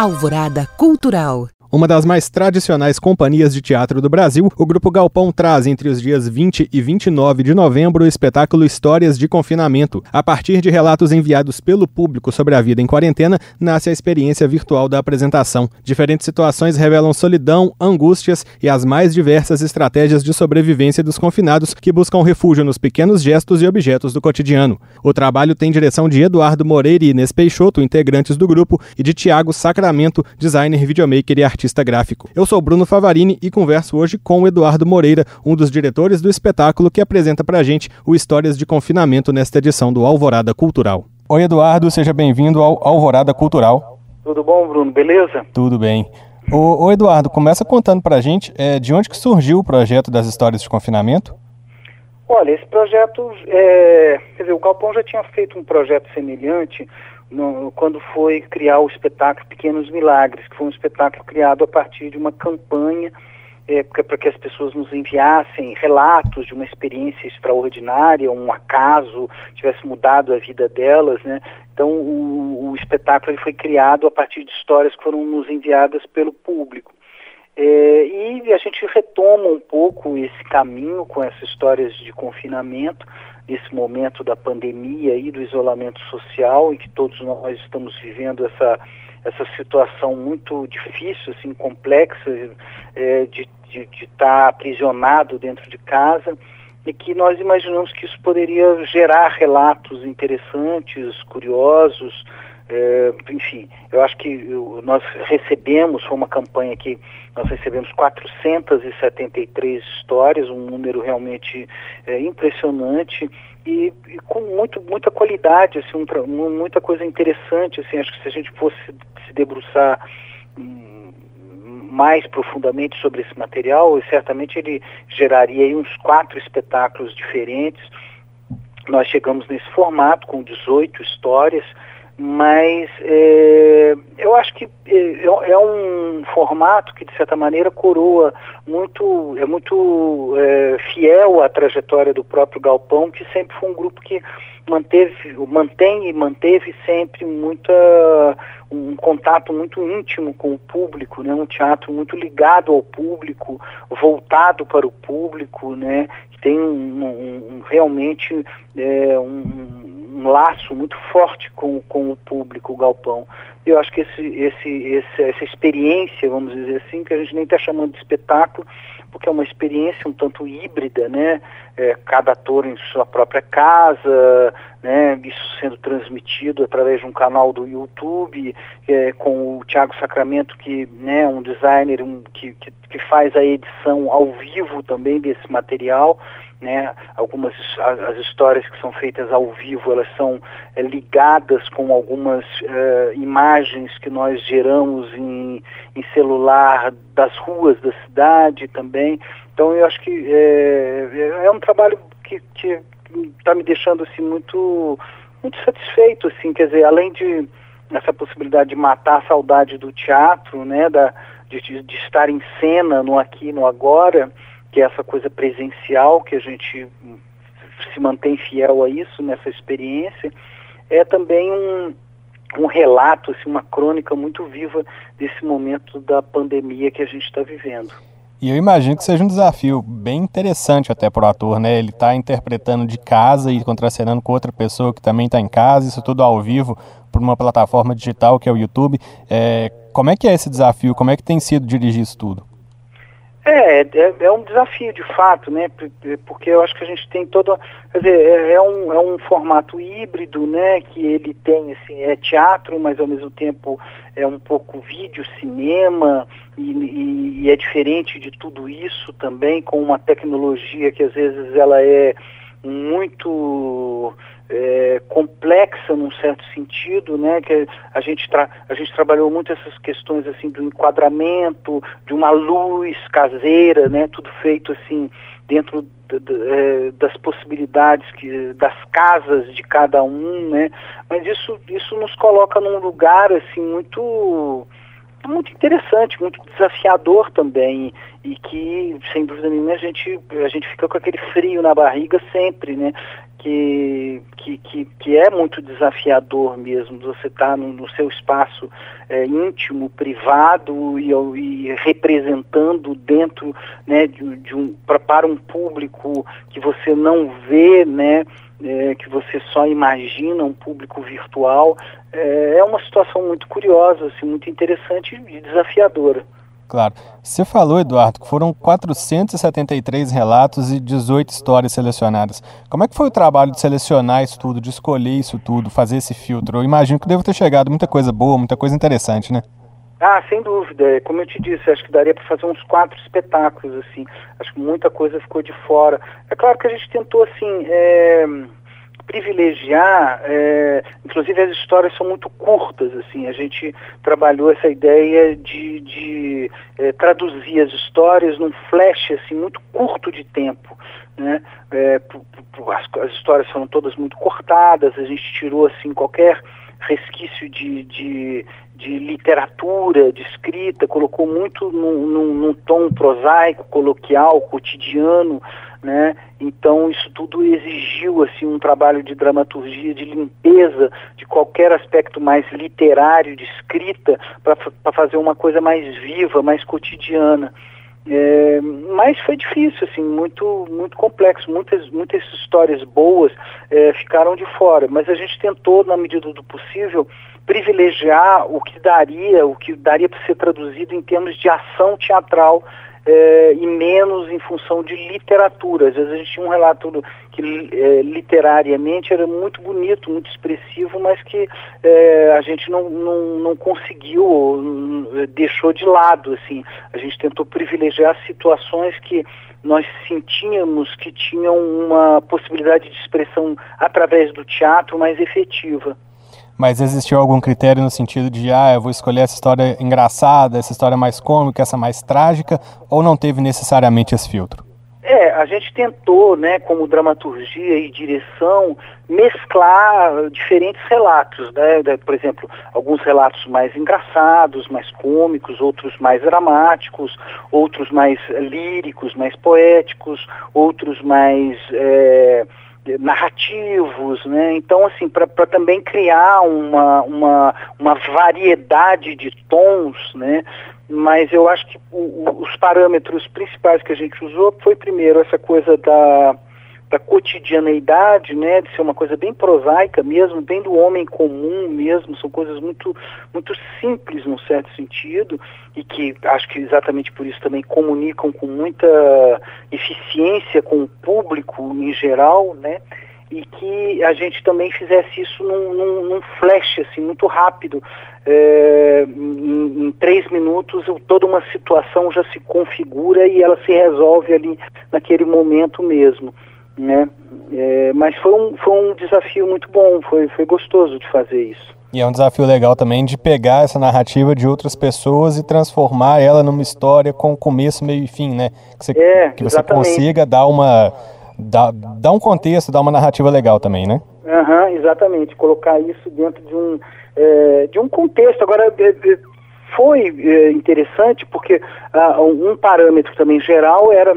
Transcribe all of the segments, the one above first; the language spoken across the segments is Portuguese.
Alvorada Cultural. Uma das mais tradicionais companhias de teatro do Brasil, o Grupo Galpão traz entre os dias 20 e 29 de novembro o espetáculo Histórias de Confinamento. A partir de relatos enviados pelo público sobre a vida em quarentena, nasce a experiência virtual da apresentação. Diferentes situações revelam solidão, angústias e as mais diversas estratégias de sobrevivência dos confinados que buscam refúgio nos pequenos gestos e objetos do cotidiano. O trabalho tem direção de Eduardo Moreira e Inês Peixoto, integrantes do grupo, e de Tiago Sacramento, designer, videomaker e artista artista gráfico. Eu sou Bruno Favarini e converso hoje com o Eduardo Moreira, um dos diretores do espetáculo que apresenta pra gente o Histórias de Confinamento nesta edição do Alvorada Cultural. Oi, Eduardo, seja bem-vindo ao Alvorada Cultural. Tudo bom, Bruno? Beleza? Tudo bem. Ô, ô Eduardo, começa contando pra gente é, de onde que surgiu o projeto das histórias de confinamento? Olha, esse projeto, é, quer dizer, o Galpão já tinha feito um projeto semelhante no, quando foi criar o espetáculo Pequenos Milagres, que foi um espetáculo criado a partir de uma campanha é, para que as pessoas nos enviassem relatos de uma experiência extraordinária, um acaso tivesse mudado a vida delas, né? Então o, o espetáculo foi criado a partir de histórias que foram nos enviadas pelo público. É, e a gente retoma um pouco esse caminho com essas histórias de confinamento nesse momento da pandemia e do isolamento social, em que todos nós estamos vivendo essa, essa situação muito difícil, assim, complexa, é, de estar tá aprisionado dentro de casa, e que nós imaginamos que isso poderia gerar relatos interessantes, curiosos, enfim, eu acho que nós recebemos, foi uma campanha que nós recebemos 473 histórias, um número realmente é, impressionante e, e, com muito, muita qualidade, assim, um, muita coisa interessante. Assim, acho que se a gente fosse se debruçar hum, mais profundamente sobre esse material, certamente ele geraria uns quatro espetáculos diferentes. Nós chegamos nesse formato com 18 histórias mas é, eu acho que é, é, um formato que de certa maneira coroa muito é muito é, fiel à trajetória do próprio Galpão que sempre foi um grupo que manteve mantém e manteve sempre muita um contato muito íntimo com o público né? Um teatro muito ligado ao público voltado para o público né? Que tem um, um realmente é, um um laço muito forte com, com o público, o galpão. Eu acho que esse, esse, esse, essa experiência, vamos dizer assim, que a gente nem está chamando de espetáculo, porque é uma experiência um tanto híbrida, né? É, cada ator em sua própria casa, né? Isso sendo transmitido através de um canal do YouTube, é, com o Tiago Sacramento, que né, um designer um, que, que, que faz a edição ao vivo também desse material né? Algumas as, histórias que são feitas ao vivo elas são é, ligadas com algumas é, imagens que nós geramos em, em, celular das ruas da cidade também. Então eu acho que é, é um trabalho que está me deixando assim muito muito satisfeito assim, quer dizer, além de essa possibilidade de matar a saudade do teatro, né, da de, de estar em cena no aqui no agora que é essa coisa presencial, que a gente se mantém fiel a isso nessa experiência, é também um, um relato, assim, uma crônica muito viva desse momento da pandemia que a gente está vivendo. E eu imagino que seja um desafio bem interessante até para o ator, né? Ele está interpretando de casa e contracenando com outra pessoa que também está em casa, isso tudo ao vivo por uma plataforma digital que é o YouTube. É, como é que é esse desafio? Como é que tem sido dirigir isso tudo? É, é, é, um desafio de fato, né? Porque eu acho que a gente tem todo. Quer dizer, é, é, um, é um formato híbrido, né? Que ele tem, assim, é teatro, mas ao mesmo tempo é um pouco vídeo, cinema, e, e, e é diferente de tudo isso também, com uma tecnologia que às vezes ela é muito é, complexa num certo sentido, né? Que a gente a gente trabalhou muito essas questões assim do enquadramento, de uma luz caseira, né? Tudo feito assim dentro é, das possibilidades que das casas de cada um, né? Mas isso isso nos coloca num lugar assim muito muito interessante, muito desafiador também e que sem dúvida nenhuma a gente a gente fica com aquele frio na barriga sempre, né? Que, que, que, que, é muito desafiador mesmo, você estar tá no, no, seu espaço é, íntimo, privado e, e, representando dentro né, de, de um, pra, para um público que você não vê, né, é, que você só imagina, um público virtual, é, é uma situação muito curiosa, assim, muito interessante e desafiadora. Claro. Você falou, Eduardo, que foram 473 relatos e 18 histórias selecionadas. Como é que foi o trabalho de selecionar isso tudo, de escolher isso tudo, fazer esse filtro? Eu imagino que deve ter chegado muita coisa boa, muita coisa interessante, né? Ah, sem dúvida. Como eu te disse, acho que daria para fazer uns quatro espetáculos, assim. Acho que muita coisa ficou de fora. É claro que a gente tentou, assim, é privilegiar, é, inclusive as histórias são muito curtas, assim, a gente trabalhou essa ideia de, de é, traduzir as histórias num flash, assim, muito curto de tempo, né, é, as, as, histórias foram todas muito cortadas, a gente tirou, assim, qualquer resquício de, de, de literatura, de escrita, colocou muito num, num, num tom prosaico, coloquial, cotidiano, né? Então isso tudo exigiu assim um trabalho de dramaturgia, de limpeza de qualquer aspecto mais literário, de escrita, para fazer uma coisa mais viva, mais cotidiana. É, mas foi difícil, assim, muito, muito complexo. Muitas, muitas histórias boas é, ficaram de fora, mas a gente tentou, na medida do possível, privilegiar o que daria, o que daria para ser traduzido em termos de ação teatral é, e menos em função de literatura. Às vezes a gente tinha um relato que é, literariamente era muito bonito, muito expressivo, mas que é, a gente não, não, não conseguiu, ou, deixou de lado. Assim. A gente tentou privilegiar situações que nós sentíamos que tinham uma possibilidade de expressão através do teatro mais efetiva mas existiu algum critério no sentido de, ah, eu vou escolher essa história engraçada, essa história mais cômica, essa mais trágica, ou não teve necessariamente esse filtro? É, a gente tentou, né, como dramaturgia e direção, mesclar diferentes relatos, né, por exemplo, alguns relatos mais engraçados, mais cômicos, outros mais dramáticos, outros mais líricos, mais poéticos, outros mais é, narrativos, né? Então, assim, para também criar uma, uma, uma variedade de tons, né? Mas eu acho que o, os parâmetros principais que a gente usou foi, primeiro, essa coisa da da cotidianeidade, né, de ser uma coisa bem prosaica mesmo, bem do homem comum mesmo, são coisas muito, muito simples num certo sentido e que acho que exatamente por isso também comunicam com muita eficiência com o público em geral, né, e que a gente também fizesse isso num, num, num flash, assim, muito rápido, é, em, em, três minutos toda uma situação já se configura e ela se resolve ali naquele momento mesmo né? É, mas foi um, foi um desafio muito bom, foi, foi gostoso de fazer isso. E é um desafio legal também de pegar essa narrativa de outras pessoas e transformar ela numa história com começo, meio e fim, né? Que você, é, que você consiga dar uma dar, dar um contexto, dar uma narrativa legal também, né? Uhum, exatamente, colocar isso dentro de um, é, de um contexto. Agora, é, é, foi é, interessante porque uh, um parâmetro também geral era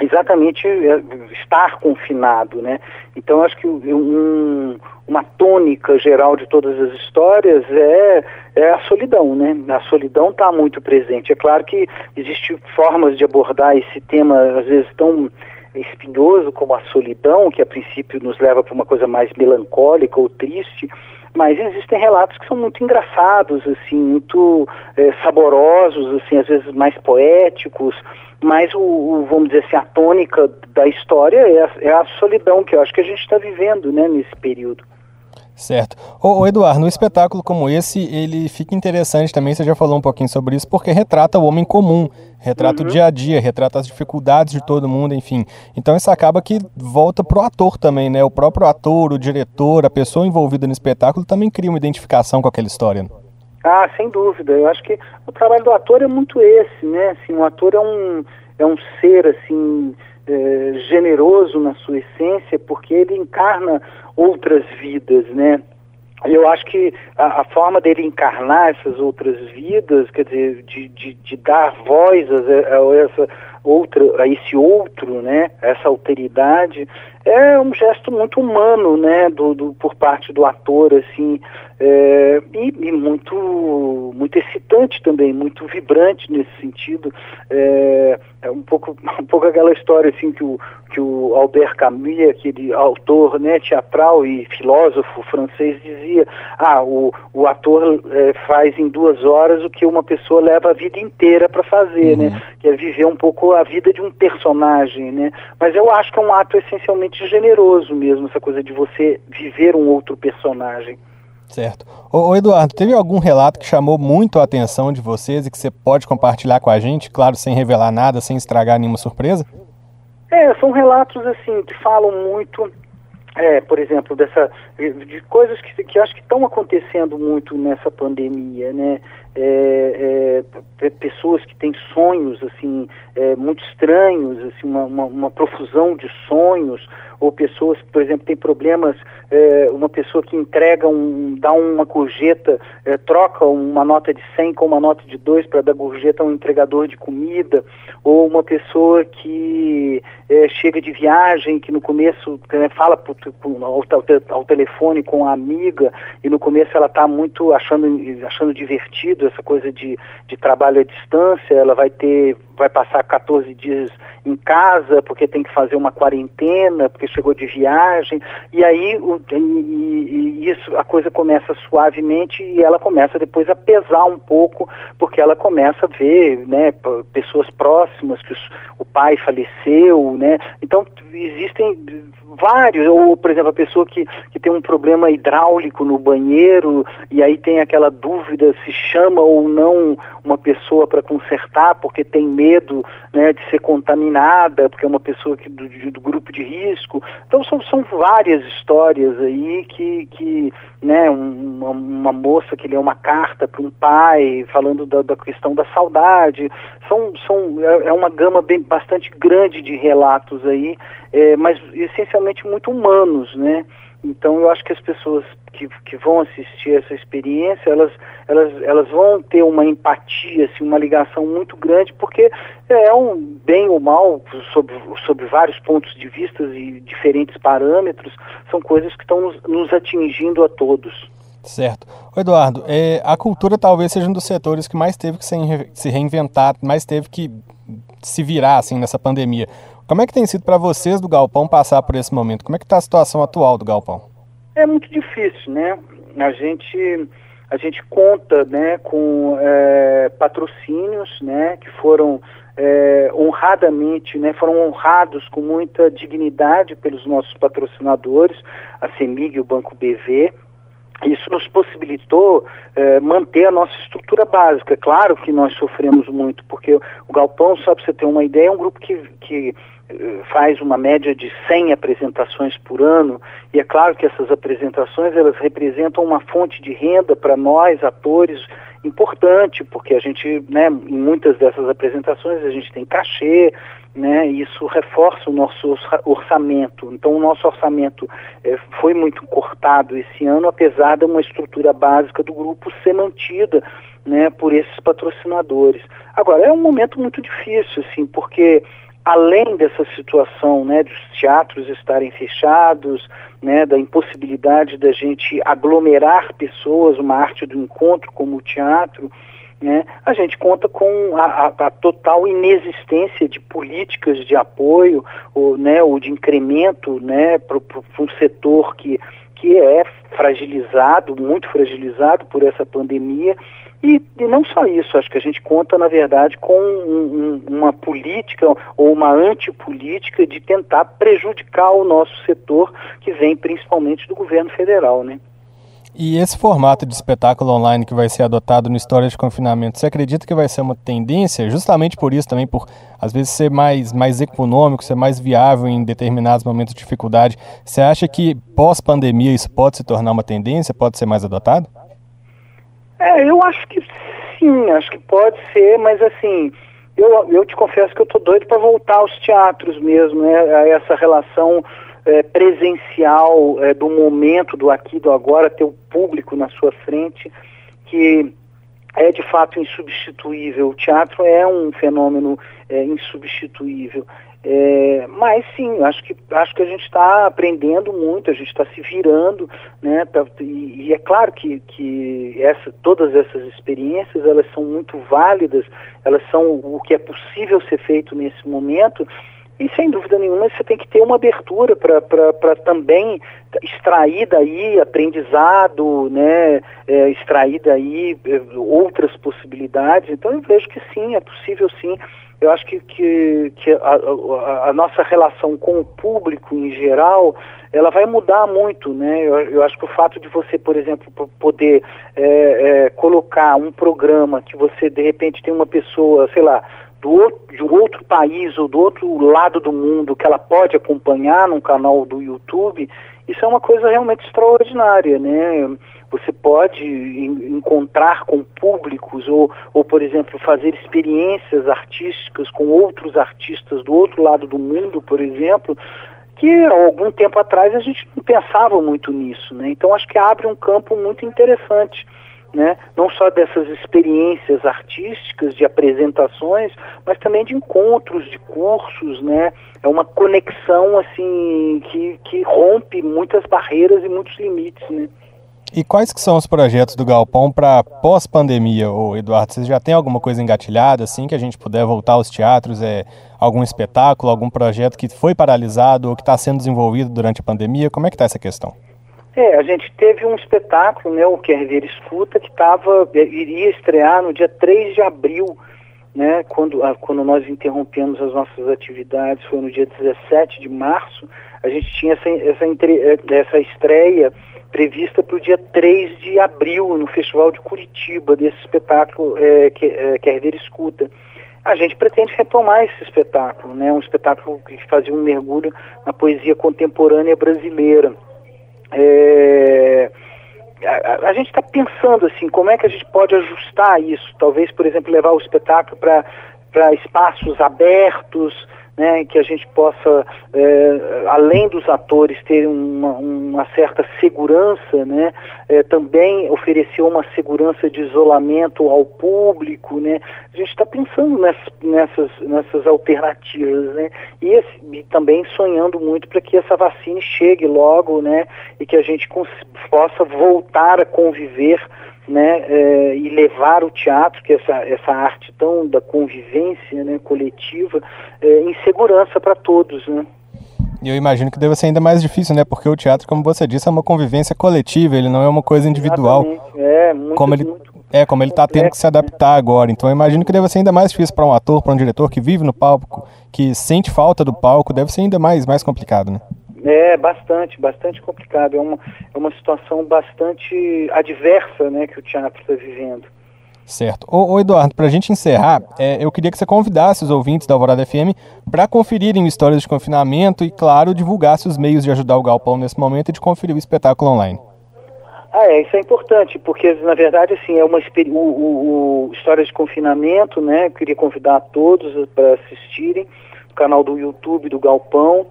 exatamente é, estar confinado, né? Então acho que um, uma tônica geral de todas as histórias é, é a solidão, né? A solidão está muito presente. É claro que existem formas de abordar esse tema às vezes tão espinhoso como a solidão, que a princípio nos leva para uma coisa mais melancólica ou triste, mas existem relatos que são muito engraçados, assim, muito é, saborosos, assim, às vezes mais poéticos, mas o, o, vamos dizer assim, a tônica da história é a, é a solidão que eu acho que a gente está vivendo, né, nesse período. Certo. Ô, ô, Eduardo, num espetáculo como esse, ele fica interessante também, você já falou um pouquinho sobre isso, porque retrata o homem comum, retrata uhum. o dia a dia, retrata as dificuldades de todo mundo, enfim. Então isso acaba que volta pro ator também, né? O próprio ator, o diretor, a pessoa envolvida no espetáculo também cria uma identificação com aquela história. Ah, sem dúvida. Eu acho que o trabalho do ator é muito esse, né? Assim, o ator é um, é um ser, assim, é, generoso na sua essência, porque ele encarna outras vidas, né? Eu acho que a, a, forma dele encarnar essas outras vidas, quer dizer, de, de, de dar voz a, a essa, outra, a esse outro, né, essa alteridade, é um gesto muito humano, né, do, do por parte do ator, assim, é, e, e, muito, muito excitante também, muito vibrante nesse sentido. É, é, um pouco, um pouco aquela história assim que o, que o Albert Camus, aquele autor, né, teatral e filósofo francês, dizia: ah, o, o ator é, faz em duas horas o que uma pessoa leva a vida inteira para fazer, né, uhum. né, que é viver um pouco a vida de um personagem, né. Mas eu acho que é um ato essencialmente generoso mesmo, essa coisa de você viver um outro personagem. Certo. Ô, ô, Eduardo, teve algum relato que chamou muito a atenção de vocês e que você pode compartilhar com a gente, claro, sem revelar nada, sem estragar nenhuma surpresa? É, são relatos assim que falam muito, é, por exemplo, dessa de coisas que, que acho que estão acontecendo muito nessa pandemia, né? É, é, pessoas que têm sonhos assim é, muito estranhos, assim, uma, uma, uma profusão de sonhos, ou pessoas que, por exemplo, têm problemas, é, uma pessoa que entrega, um, dá uma gorjeta, é, troca uma nota de 100 com uma nota de 2 para dar gorjeta a um entregador de comida, ou uma pessoa que é, chega de viagem, que no começo né, fala pro, pro, ao, ao, telefone com a amiga, e no começo ela está muito achando, achando divertido essa coisa de, de trabalho à distância, ela vai ter, vai passar 14 dias em casa porque tem que fazer uma quarentena, porque chegou de viagem, e aí o, e, e isso a coisa começa suavemente e ela começa depois a pesar um pouco, porque ela começa a ver né, pessoas próximas que os, o pai faleceu, né? Então existem vários, ou por exemplo, a pessoa que, que tem um problema hidráulico no banheiro e aí tem aquela dúvida se chama ou não uma pessoa para consertar porque tem medo né, de ser contaminada, porque é uma pessoa que, do, do grupo de risco. Então são, são várias histórias aí que, que né, uma, uma moça que lê uma carta para um pai falando da, da, questão da saudade. São, são, é, é uma gama bem, bastante grande de relatos aí, é, mas essencialmente muito humanos, né? Então eu acho que as pessoas que, que vão assistir essa experiência, elas, elas, elas vão ter uma empatia, assim, uma ligação muito grande, porque é um bem ou mal, sob, sob vários pontos de vista e diferentes parâmetros, são coisas que estão nos, nos atingindo a todos. Certo. Eduardo, é, a cultura talvez seja um dos setores que mais teve que se reinventar, mais teve que se virar assim nessa pandemia. Como é que tem sido para vocês do Galpão passar por esse momento? Como é que está a situação atual do Galpão? É muito difícil, né? A gente, a gente conta né, com é, patrocínios né, que foram é, honradamente, né, foram honrados com muita dignidade pelos nossos patrocinadores, a CEMIG e o Banco BV, isso nos possibilitou eh, manter a nossa estrutura básica. Claro que nós sofremos muito, porque o Galpão, só para você ter uma ideia, é um grupo que, que faz uma média de 100 apresentações por ano, e é claro que essas apresentações elas representam uma fonte de renda para nós, atores, importante, porque a gente, né, em muitas dessas apresentações a gente tem cachê, né, e isso reforça o nosso orçamento. Então o nosso orçamento eh, foi muito cortado esse ano, apesar de uma estrutura básica do grupo ser mantida, né, por esses patrocinadores. Agora, é um momento muito difícil, assim, porque além dessa situação, né, dos teatros estarem fechados, né, da impossibilidade da gente aglomerar pessoas, uma arte do encontro como o teatro, né, a gente conta com a, a, a total inexistência de políticas de apoio ou, né, ou de incremento né, para um setor que, que é fragilizado, muito fragilizado por essa pandemia e, e, não só isso, acho que a gente conta, na verdade, com um, um, uma política ou uma antipolítica de tentar prejudicar o nosso setor, que vem principalmente do governo federal, né? E esse formato de espetáculo online que vai ser adotado no História de Confinamento, você acredita que vai ser uma tendência, justamente por isso também, por às vezes ser mais, mais econômico, ser mais viável em determinados momentos de dificuldade? Você acha que pós-pandemia isso pode se tornar uma tendência, pode ser mais adotado? É, eu acho que sim, acho que pode ser, mas assim, eu, eu te confesso que eu tô doido para voltar aos teatros mesmo, né? A essa relação é, presencial é, do momento, do aqui, do agora, ter o público na sua frente, que é de fato insubstituível. O teatro é um fenômeno é, insubstituível. É, mas sim, acho que, acho que a gente está aprendendo muito, a gente está se virando, né? Pra, e, e, é claro que, que essa, todas essas experiências elas são muito válidas, elas são o que é possível ser feito nesse momento, e sem dúvida nenhuma você tem que ter uma abertura para também extrair daí aprendizado, né, é, extrair daí é, outras possibilidades. Então eu vejo que sim, é possível sim. Eu acho que, que, que a, a, a, nossa relação com o público em geral, ela vai mudar muito, né? Eu, eu acho que o fato de você, por exemplo, poder é, é, colocar um programa que você de repente tem uma pessoa, sei lá, do outro, de outro país ou do outro lado do mundo que ela pode acompanhar num canal do YouTube, isso é uma coisa realmente extraordinária, né? Você pode encontrar com públicos ou, ou, por exemplo, fazer experiências artísticas com outros artistas do outro lado do mundo, por exemplo, que algum tempo atrás a gente não pensava muito nisso, né? Então acho que abre um campo muito interessante né? não só dessas experiências artísticas, de apresentações, mas também de encontros, de cursos, né? É uma conexão assim que, que rompe muitas barreiras e muitos limites, né? E quais que são os projetos do Galpão para pós-pandemia, Eduardo? Vocês já tem alguma coisa engatilhada, assim, que a gente puder voltar aos teatros? É, algum espetáculo, algum projeto que foi paralisado ou que está sendo desenvolvido durante a pandemia? Como é que está essa questão? É, a gente teve um espetáculo, né, o Quer Ver Escuta, que tava, é, iria estrear no dia 3 de abril, né, quando, ah, quando nós interrompemos as nossas atividades, foi no dia 17 de março, a gente tinha essa, essa, é, essa estreia prevista para o dia 3 de abril, no Festival de Curitiba, desse espetáculo é, que, é, Quer Ver Escuta. A gente pretende retomar esse espetáculo, né, um espetáculo que fazia um mergulho na poesia contemporânea brasileira. É, a, a, gente está pensando assim, como é que a gente pode ajustar isso? Talvez, por exemplo, levar o espetáculo para espaços abertos, né, que a gente possa, é, além dos atores terem uma, uma certa segurança, né, é, também oferecer uma segurança de isolamento ao público, né, a gente está pensando nessas, nessas, nessas alternativas, né, e, esse, e também sonhando muito para que essa vacina chegue logo, né, e que a gente possa voltar a conviver né, é, e levar o teatro, que é essa, essa arte tão da convivência né, coletiva, é, em segurança para todos. Né? E eu imagino que deve ser ainda mais difícil, né? Porque o teatro, como você disse, é uma convivência coletiva, ele não é uma coisa individual. Exatamente. É, muito, como ele, muito é, como ele está tendo que se adaptar agora. Então eu imagino que deve ser ainda mais difícil para um ator, para um diretor que vive no palco, que sente falta do palco, deve ser ainda mais, mais complicado, né? É, bastante, bastante complicado. É uma, é uma situação bastante adversa né, que o teatro está vivendo. Certo. Ô, ô Eduardo, para a gente encerrar, é, eu queria que você convidasse os ouvintes da Alvorada FM para conferirem histórias de confinamento e, claro, divulgasse os meios de ajudar o Galpão nesse momento e de conferir o espetáculo online. Ah, é, isso é importante, porque na verdade assim, é uma o, o, o História de Confinamento, né? Eu queria convidar a todos para assistirem, o canal do YouTube do Galpão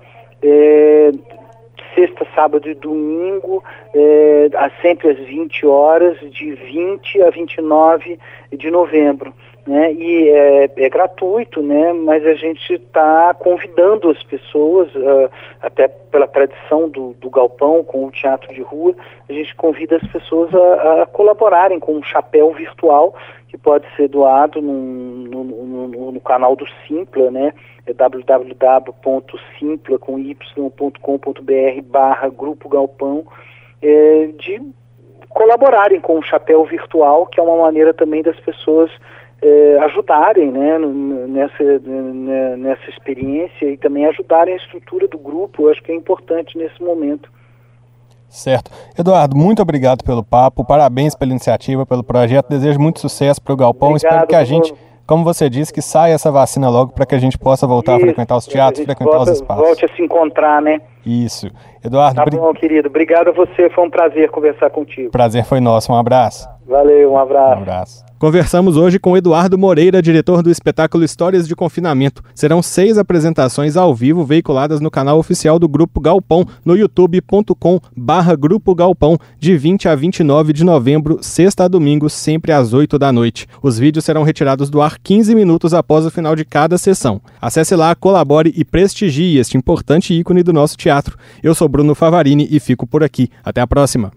é, sexta, sábado e domingo, é, sempre às 20 horas, de 20 a 29 de novembro. Né? E é, é gratuito, né? mas a gente está convidando as pessoas, uh, até pela tradição do, do, galpão com o teatro de rua, a gente convida as pessoas a, a colaborarem com um chapéu virtual que pode ser doado no, no, no, no canal do Simpla, né? é www.simpla.com.br barra Grupo Galpão, é, de colaborarem com o chapéu virtual, que é uma maneira também das pessoas é, ajudarem né, nessa, né, nessa experiência e também ajudarem a estrutura do grupo. Eu acho que é importante nesse momento. Certo. Eduardo, muito obrigado pelo papo, parabéns pela iniciativa, pelo projeto. Desejo muito sucesso para o Galpão. Obrigado, Espero que a gente como você disse, que saia essa vacina logo para que a gente possa voltar Isso, a frequentar os teatros, frequentar volta, os espaços. Volte a se encontrar, né? Isso. Eduardo, tá bom, querido. Obrigado a você. Foi um prazer conversar contigo. Prazer foi nosso. Um abraço. Valeu, um abraço. Um abraço. Conversamos hoje com Eduardo Moreira, diretor do espetáculo Histórias de Confinamento. Serão seis apresentações ao vivo veiculadas no canal oficial do Grupo Galpão, no youtube.com barra Grupo Galpão, de 20 a 29 de novembro, sexta a domingo, sempre às 8 da noite. Os vídeos serão retirados do ar 15 minutos após o final de cada sessão. Acesse lá, colabore e prestigie este importante ícone do nosso teatro. Eu sou Bruno Favarini e fico por aqui. Até a próxima.